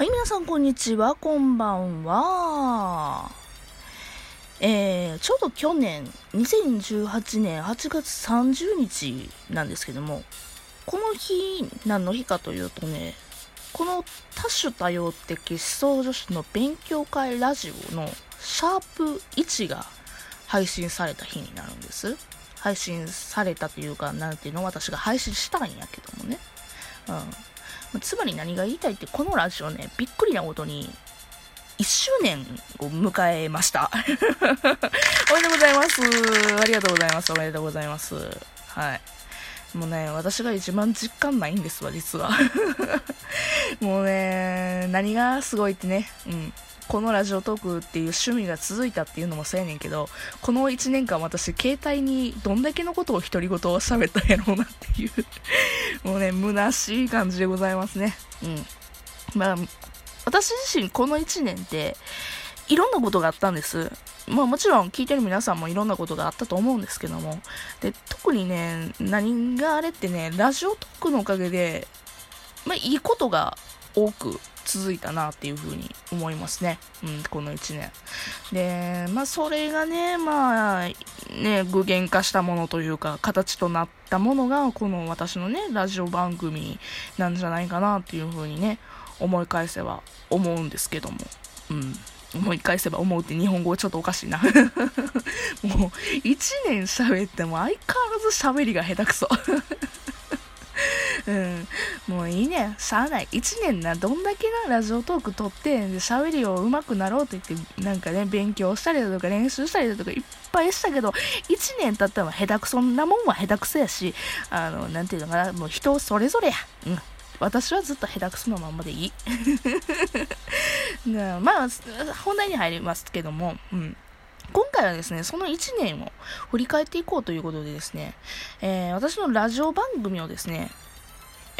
はい、皆さんこんにちは、こんばんは。えー、ちょうど去年、2018年8月30日なんですけども、この日、何の日かというとね、この多種多様的思想女子の勉強会ラジオのシャープ1が配信された日になるんです。配信されたというか、なんていうの私が配信したんやけどもね。うん。つまり何が言いたいって、このラジオね、びっくりなことに、1周年を迎えました。おめでとうございます。ありがとうございます。おめでとうございます。はい。もうね、私が一番実感ないんですわ、実は。もうね、何がすごいってね、うん。このラジオトークっていう趣味が続いたっていうのもそうやねんけど、この1年間私、携帯にどんだけのことを独り言を喋ったんやろうなっていう もうね、虚しい感じでございますね。うん。まあ、私自身この1年って、いろんなことがあったんです。まあもちろん聞いてる皆さんもいろんなことがあったと思うんですけども。で、特にね、何があれってね、ラジオトークのおかげで、まあいいことが多く続いたなっていうふうに思いますね。うん、この1年。で、まあそれがね、まあ、ね、具現化したものというか、形となったものが、この私のね、ラジオ番組なんじゃないかなっていうふうにね、思い返せば思うんですけども。うん。思い返せば思うって日本語ちょっとおかしいな もう、1年喋っても相変わらず喋りが下手くそうん。もういいね。しゃあない。1年な、どんだけな、ラジオトーク撮って、で、喋りを上手くなろうと言って、なんかね、勉強したりだとか、練習したりだとか、いっぱいしたけど、1年経ったら下手くそなもんは下手くそやし、あの、なんていうのかな、もう人それぞれや。うん。私はずっと下手くそのままでいい。まあ、本題に入りますけども、うん。今回はですね、その1年を振り返っていこうということでですね、えー、私のラジオ番組をですね、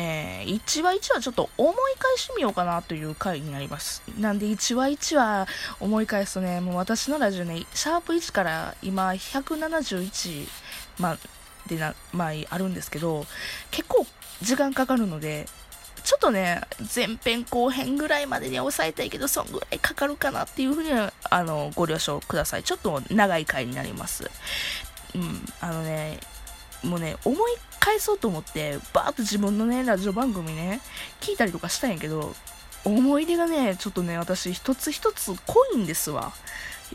えー、1話1話ちょっと思い返してみようかなという回になります。なんで1話1話思い返すとね、もう私のラジオね、シャープ1から今171、ま、でな、まあ、あるんですけど、結構時間かかるので、ちょっとね、前編後編ぐらいまでに抑えたいけど、そんぐらいかかるかなっていうふうには、あの、ご了承ください。ちょっと長い回になります。うん、あのね、もうね、思い返そうと思って、バーッと自分のね、ラジオ番組ね、聞いたりとかしたんやけど、思い出がね、ちょっとね、私一つ一つ濃いんですわ。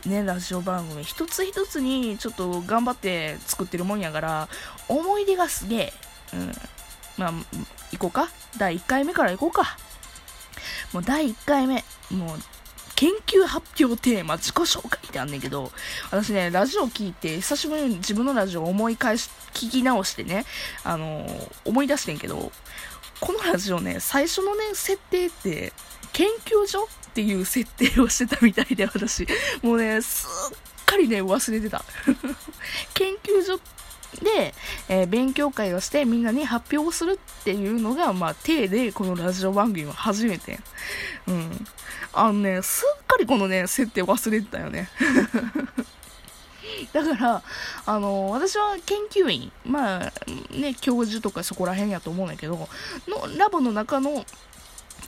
ね、ラジオ番組一つ一つにちょっと頑張って作ってるもんやから、思い出がすげえ。うん。まあ、行こうか。第1回目から行こうか。もう第1回目、もう、研究発表テーマ、自己紹介ってあんねんけど、私ね、ラジオ聞いて、久しぶりに自分のラジオを思い返し、聞き直してね、あのー、思い出してんけど、このラジオね、最初のね、設定って、研究所っていう設定をしてたみたいで、私。もうね、すっかりね、忘れてた。研究所で、えー、勉強会をしてみんなに発表するっていうのが、まあ、体でこのラジオ番組は初めて。うん。あのね、すっかりこのね、設定忘れてたよね。だから、あの、私は研究員、まあ、ね、教授とかそこら辺やと思うんだけど、の、ラボの中の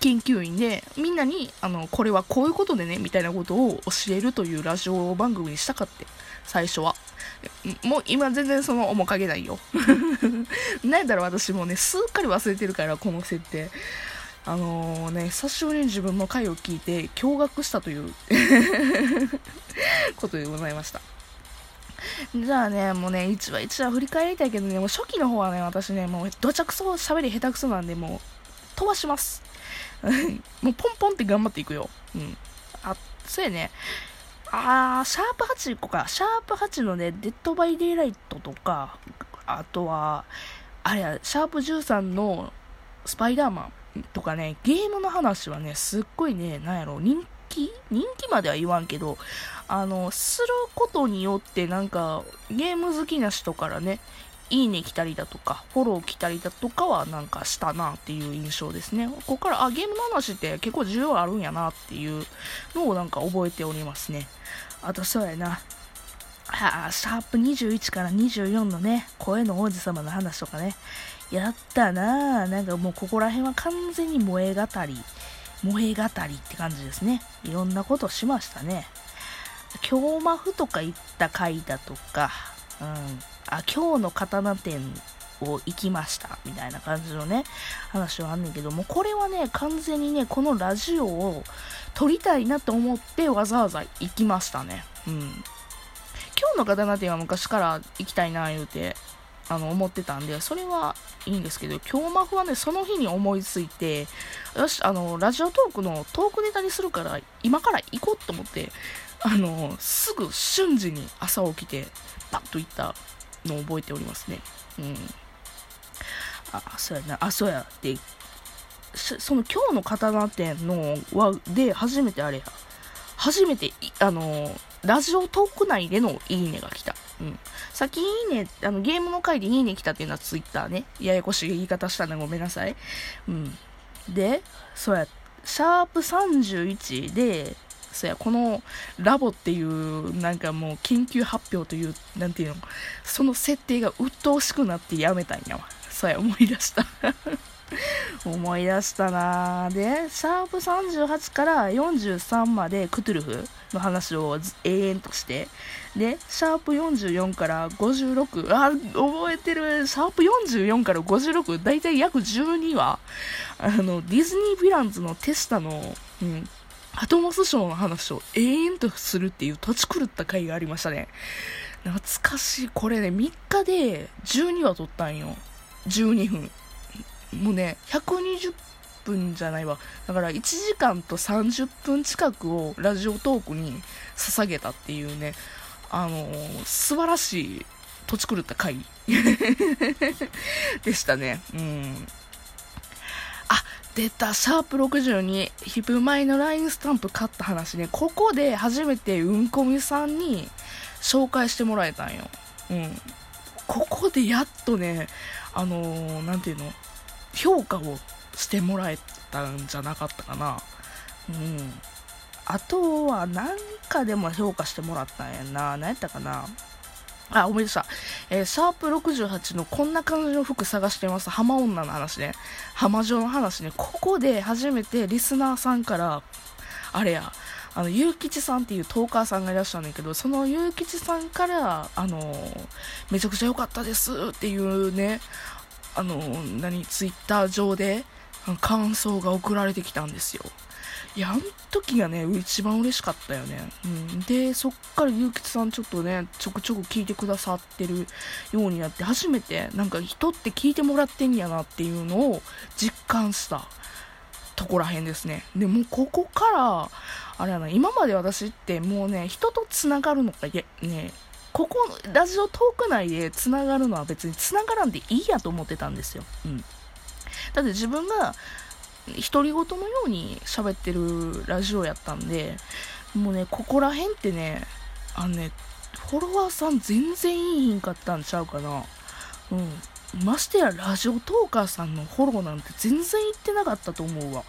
研究員で、みんなに、あの、これはこういうことでね、みたいなことを教えるというラジオ番組にしたかって、最初は。もう今全然その面影ないよ。なんやったら私もね、すっかり忘れてるから、この設定。あのー、ね、久しぶりに自分の回を聞いて驚愕したという ことでございました。じゃあね、もうね、一話一話振り返りたいけどね、もう初期の方はね、私ね、もうどちゃくそ喋り下手くそなんで、もう飛ばします。もうポンポンって頑張っていくよ。うん。あ、そうやね。あー、シャープ8行こうか。シャープ8のね、デッドバイデイライトとか、あとは、あれや、シャープ13のスパイダーマンとかね、ゲームの話はね、すっごいね、なんやろ、人気？人気までは言わんけど、あの、することによってなんか、ゲーム好きな人からね、いいね来たりだとか、フォロー来たりだとかはなんかしたなっていう印象ですね。ここから、あ、ゲームの話って結構需要あるんやなっていうのをなんか覚えておりますね。あとそうやな。はあ、シャープ21から24のね、声の王子様の話とかね、やったなぁ。なんかもうここら辺は完全に萌え語り萌え語りって感じですね。いろんなことしましたね。京マフとか行った回だとか、うん、あ、今日の刀店を行きましたみたいな感じのね、話はあんねんけども、これはね、完全にね、このラジオを撮りたいなと思ってわざわざ行きましたね。うん。今日の刀店は昔から行きたいな言うて、あの、思ってたんで、それはいいんですけど、今日マフはね、その日に思いついて、よし、あの、ラジオトークのトークネタにするから、今から行こうと思って、あの、すぐ瞬時に朝起きて、パッと行ったのを覚えておりますね。うん。あ、そうやな、あ、そうや、で、その今日の刀店のは、で、初めてあれや、初めて、あの、ラジオトーク内でのいいねが来た。うん。さっきいいね、あの、ゲームの回でいいね来たっていうのはツイッターね。ややこしい言い方したのごめんなさい。うん。で、そうや、シャープ31で、そうや、このラボっていう、なんかもう研究発表という、なんていうの、その設定が鬱陶しくなってやめたんやわ。そうや、思い出した。思い出したな。で、シャープ38から43までクトゥルフの話を永遠として、で、シャープ44から56、あ、覚えてる、シャープ44から56、だいたい約12話、あの、ディズニーヴィランズのテスタの、うん、アトモス賞の話を永遠とするっていう土地狂った回がありましたね。懐かしい。これね、3日で12話撮ったんよ。12分。もうね、120分じゃないわ。だから1時間と30分近くをラジオトークに捧げたっていうね、あのー、素晴らしい土地狂った回 でしたね。うん。出た、シャープ62、ヒプマイの LINE スタンプ買った話ね、ここで初めてうんこみさんに紹介してもらえたんよ。うん。ここでやっとね、あのー、なんていうの、評価をしてもらえたんじゃなかったかな。うん。あとは、何かでも評価してもらったんやな。何やったかな？あ、思い出した。えー、シャープ68のこんな感じの服探してます。浜女の話ね。浜女の話ね。ここで初めてリスナーさんから、あれや、あの、ゆうきちさんっていうトーカーさんがいらっしゃるんだけど、そのゆうきちさんから、あのー、めちゃくちゃ良かったですっていうね、あの、何、ツイッター上で感想が送られてきたんですよ。いや、あの時がね、一番嬉しかったよね。うん。で、そっからゆうきつさんちょっとね、ちょくちょく聞いてくださってるようになって、初めて、なんか人って聞いてもらってんやなっていうのを実感したとこらへんですね。で、もここから、あれやな、今まで私ってもうね、人と繋がるのが、ね、ここ、ラジオトーク内で繋がるのは別に繋がらんでいいやと思ってたんですよ。うん。だって自分が、独り言のように喋ってるラジオやったんで、もうね、ここら辺ってね、あのね、フォロワーさん全然いいひんかったんちゃうかな。うん。ましてやラジオトーカーさんのフォローなんて全然言ってなかったと思うわ。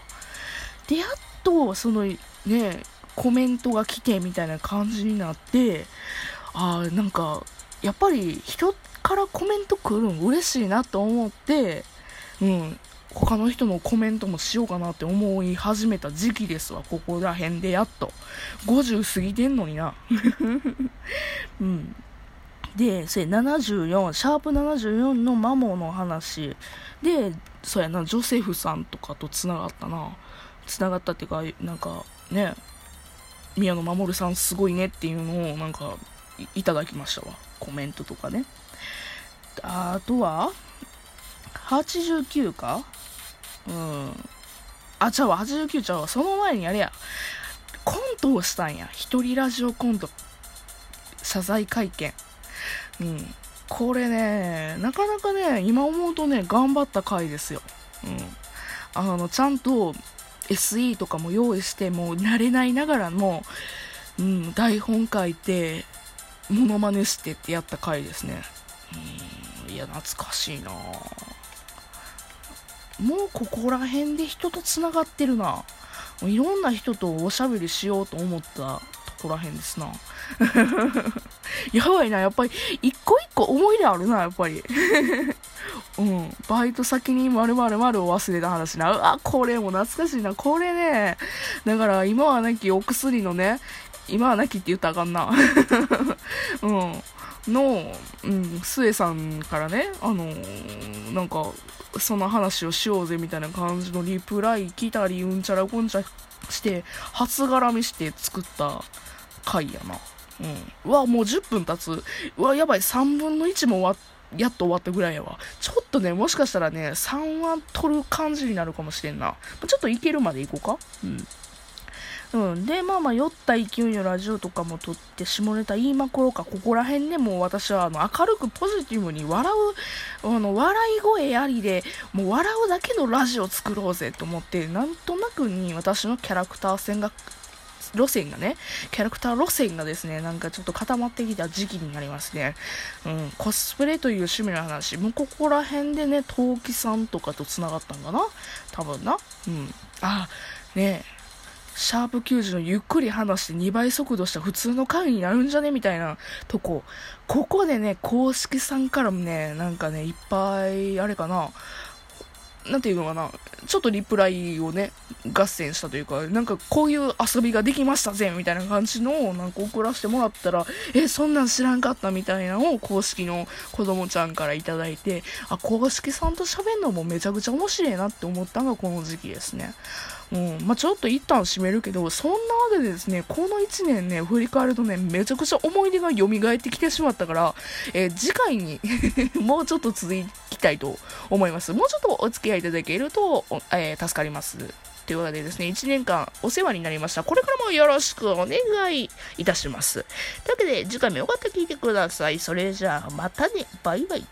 で、やっと、そのね、コメントが来てみたいな感じになって、ああ、なんか、やっぱり人からコメント来るん嬉しいなと思って、うん、他の人のコメントもしようかなって思い始めた時期ですわ、ここら辺でやっと。50過ぎてんのにな。うん。で、それ74、シャープ74のマモの話で、そうやな、ジョセフさんとかと繋がったな。繋がったっていうか、なんかね、宮野真守さんすごいねっていうのをなんかいただきましたわ。コメントとかね。あとは、89かうん。あ、ちゃうわ、89ちゃうわ。その前にあれや、コントをしたんや。一人ラジオコント。謝罪会見。うん。これね、なかなかね、今思うとね、頑張った回ですよ。うん。あの、ちゃんと SE とかも用意して、もう慣れないながらも、うん、台本書いて、モノマネしてってやった回ですね。うん、いや、懐かしいなもうここら辺で人と繋がってるな。もういろんな人とおしゃべりしようと思ったとこら辺ですな。やばいな、やっぱり、一個一個思い出あるな、やっぱり。うん。バイト先に〇〇〇を忘れた話な。うわ、これも懐かしいな。これね。だから今はなきお薬のね、今はなきって言ったらあかんな。うん。の、うん、スエさんからね、あのーなんか、その話をしようぜみたいな感じのリプライ来たり、うんちゃらこんちゃして、初絡みして作った回やな。うん。うわ、もう10分経つ。うわ、やばい、3分の1もわやっと終わったぐらいやわ。ちょっとね、もしかしたらね、3話取る感じになるかもしれんな。ちょっといけるまでいこうか。うん。うん、で、まあまあ、酔った勢いのラジオとかも撮って、下ネタ言いまくろうか、ここら辺でもう私はあの明るくポジティブに笑う、あの、笑い声ありで、もう笑うだけのラジオ作ろうぜと思って、なんとなくに私のキャラクター線が、路線がね、キャラクター路線がですね、なんかちょっと固まってきた時期になりますね。うん、コスプレという趣味の話、もうここら辺でね、陶器さんとかと繋がったんかな？多分な？うん。あ、ねえ。シャープ90のゆっくり話して2倍速度した普通の回になるんじゃね？みたいなとこ。ここでね、公式さんからもね、なんかね、いっぱい、あれかな、なんていうのかな、ちょっとリプライをね、合戦したというか、なんかこういう遊びができましたぜみたいな感じの、なんか送らせてもらったら、え、そんなん知らんかったみたいなのを公式の子供ちゃんからいただいて、あ、公式さんと喋るのもめちゃくちゃ面白いなって思ったのがこの時期ですね。うん、まあちょっと一旦閉めるけど、そんなわけでですね、この1年ね、振り返るとね、めちゃくちゃ思い出が蘇ってきてしまったから、えー次回に もうちょっと続きたいと思います。もうちょっとお付き合いいただけると、えー助かります。ということでですね、1年間お世話になりました。これからもよろしくお願いいたします。というわけで、次回もよかったら聞いてください。それじゃあ、またね。バイバイ。